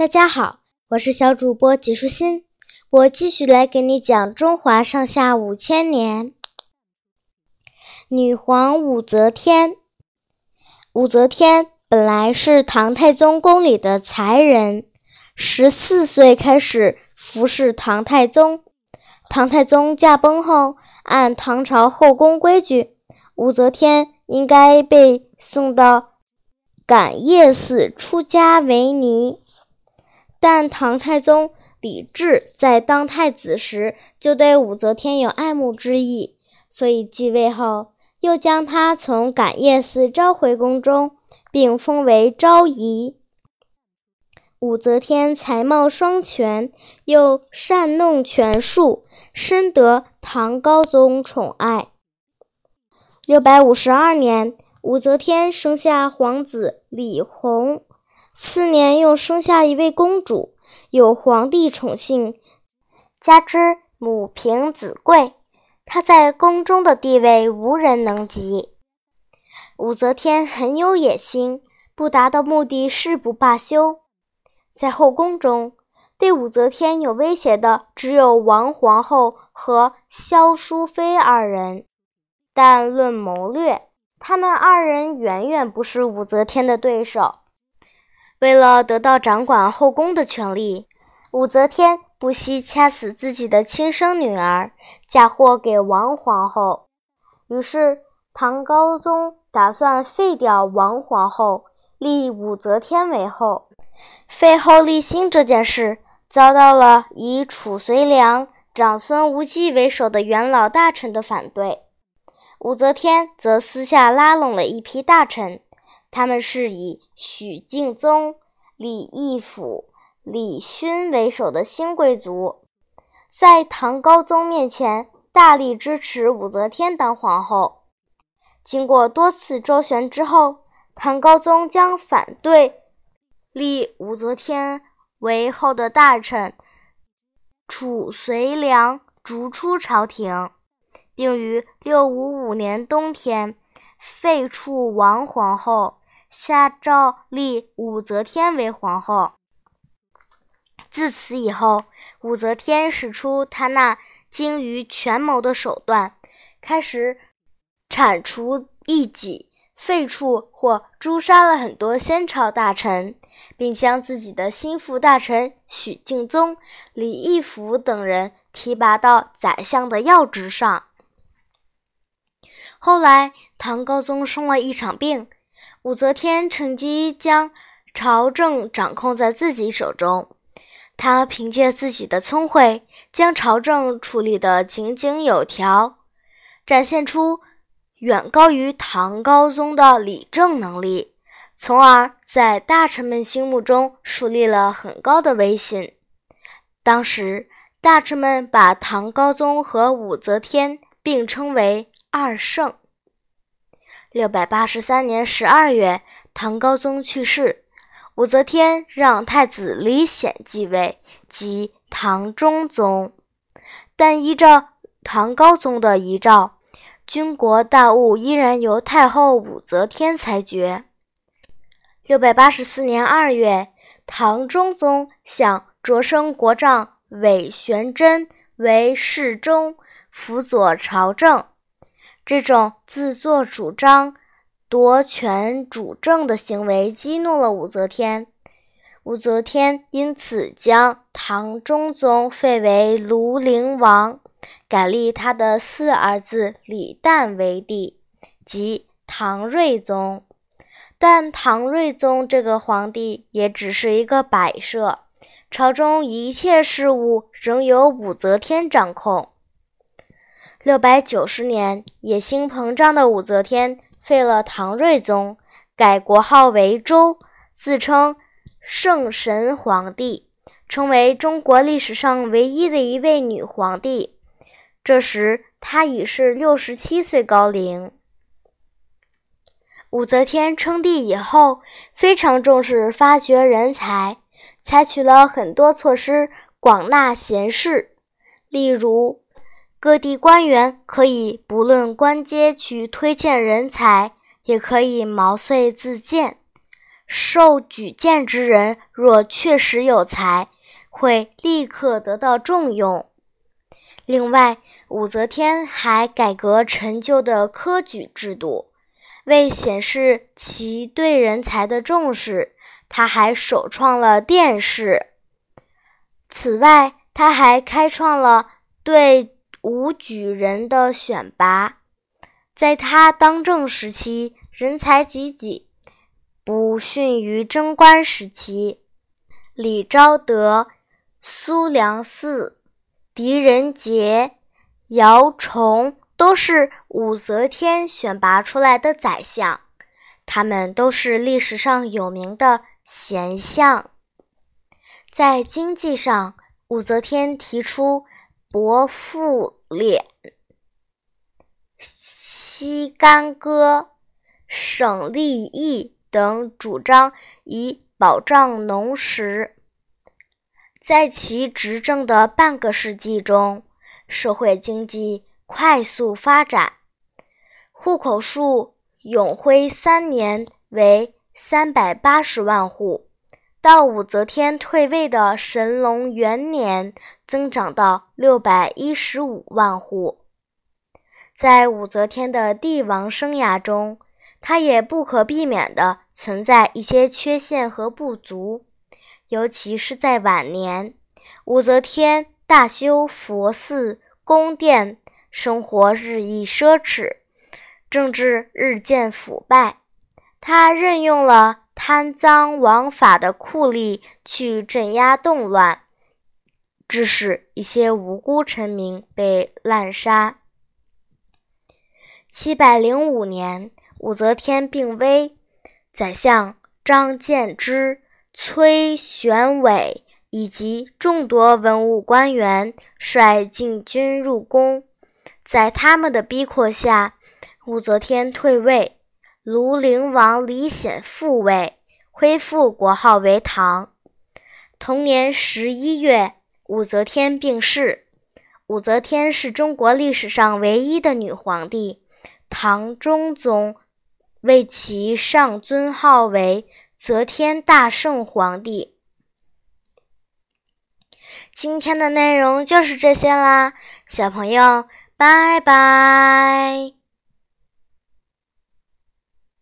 大家好，我是小主播纪舒心，我继续来给你讲中华上下五千年。女皇武则天，武则天本来是唐太宗宫里的才人，十四岁开始服侍唐太宗。唐太宗驾崩后，按唐朝后宫规矩，武则天应该被送到感业寺出家为尼。但唐太宗李治在当太子时就对武则天有爱慕之意，所以继位后又将她从感业寺召回宫中，并封为昭仪。武则天才貌双全，又善弄权术，深得唐高宗宠爱。六百五十二年，武则天生下皇子李弘。次年又生下一位公主，有皇帝宠幸，加之母凭子贵，她在宫中的地位无人能及。武则天很有野心，不达到目的誓不罢休。在后宫中，对武则天有威胁的只有王皇后和萧淑妃二人，但论谋略，他们二人远远不是武则天的对手。为了得到掌管后宫的权利，武则天不惜掐死自己的亲生女儿，嫁祸给王皇后。于是，唐高宗打算废掉王皇后，立武则天为后。废后立新这件事遭到了以褚遂良、长孙无忌为首的元老大臣的反对。武则天则私下拉拢了一批大臣。他们是以许敬宗、李义府、李勋为首的新贵族，在唐高宗面前大力支持武则天当皇后。经过多次周旋之后，唐高宗将反对立武则天为后的大臣褚遂良逐出朝廷，并于六五五年冬天废黜王皇后。下诏立武则天为皇后。自此以后，武则天使出她那精于权谋的手段，开始铲除异己，废黜或诛杀了很多先朝大臣，并将自己的心腹大臣许敬宗、李义府等人提拔到宰相的要职上。后来，唐高宗生了一场病。武则天趁机将朝政掌控在自己手中，她凭借自己的聪慧，将朝政处理得井井有条，展现出远高于唐高宗的理政能力，从而在大臣们心目中树立了很高的威信。当时，大臣们把唐高宗和武则天并称为“二圣”。六百八十三年十二月，唐高宗去世，武则天让太子李显继位，即唐中宗。但依照唐高宗的遗诏，军国大务依然由太后武则天裁决。六百八十四年二月，唐中宗想擢升国丈韦玄贞为侍中，辅佐朝政。这种自作主张、夺权主政的行为激怒了武则天，武则天因此将唐中宗废为庐陵王，改立他的四儿子李旦为帝，即唐睿宗。但唐睿宗这个皇帝也只是一个摆设，朝中一切事务仍由武则天掌控。六百九十年，野心膨胀的武则天废了唐睿宗，改国号为周，自称圣神皇帝，成为中国历史上唯一的一位女皇帝。这时，她已是六十七岁高龄。武则天称帝以后，非常重视发掘人才，采取了很多措施广纳贤士，例如。各地官员可以不论官阶去推荐人才，也可以毛遂自荐。受举荐之人若确实有才，会立刻得到重用。另外，武则天还改革陈旧的科举制度，为显示其对人才的重视，她还首创了殿试。此外，她还开创了对武举人的选拔。在他当政时期，人才济济，不逊于贞观时期。李昭德、苏良嗣。狄仁杰、姚崇都是武则天选拔出来的宰相，他们都是历史上有名的贤相。在经济上，武则天提出薄赋敛、息干戈、省吏役等主张，以保障农时。在其执政的半个世纪中，社会经济快速发展，户口数永徽三年为三百八十万户，到武则天退位的神龙元年，增长到六百一十五万户。在武则天的帝王生涯中，她也不可避免地存在一些缺陷和不足。尤其是在晚年，武则天大修佛寺、宫殿，生活日益奢侈，政治日渐腐败。她任用了贪赃枉法的酷吏去镇压动乱，致使一些无辜臣民被滥杀。七百零五年，武则天病危，宰相张建之。崔玄伟以及众多文武官员率禁军入宫，在他们的逼迫下，武则天退位，庐陵王李显复位，恢复国号为唐。同年十一月，武则天病逝。武则天是中国历史上唯一的女皇帝，唐中宗为其上尊号为。则天大圣皇帝。今天的内容就是这些啦，小朋友，拜拜。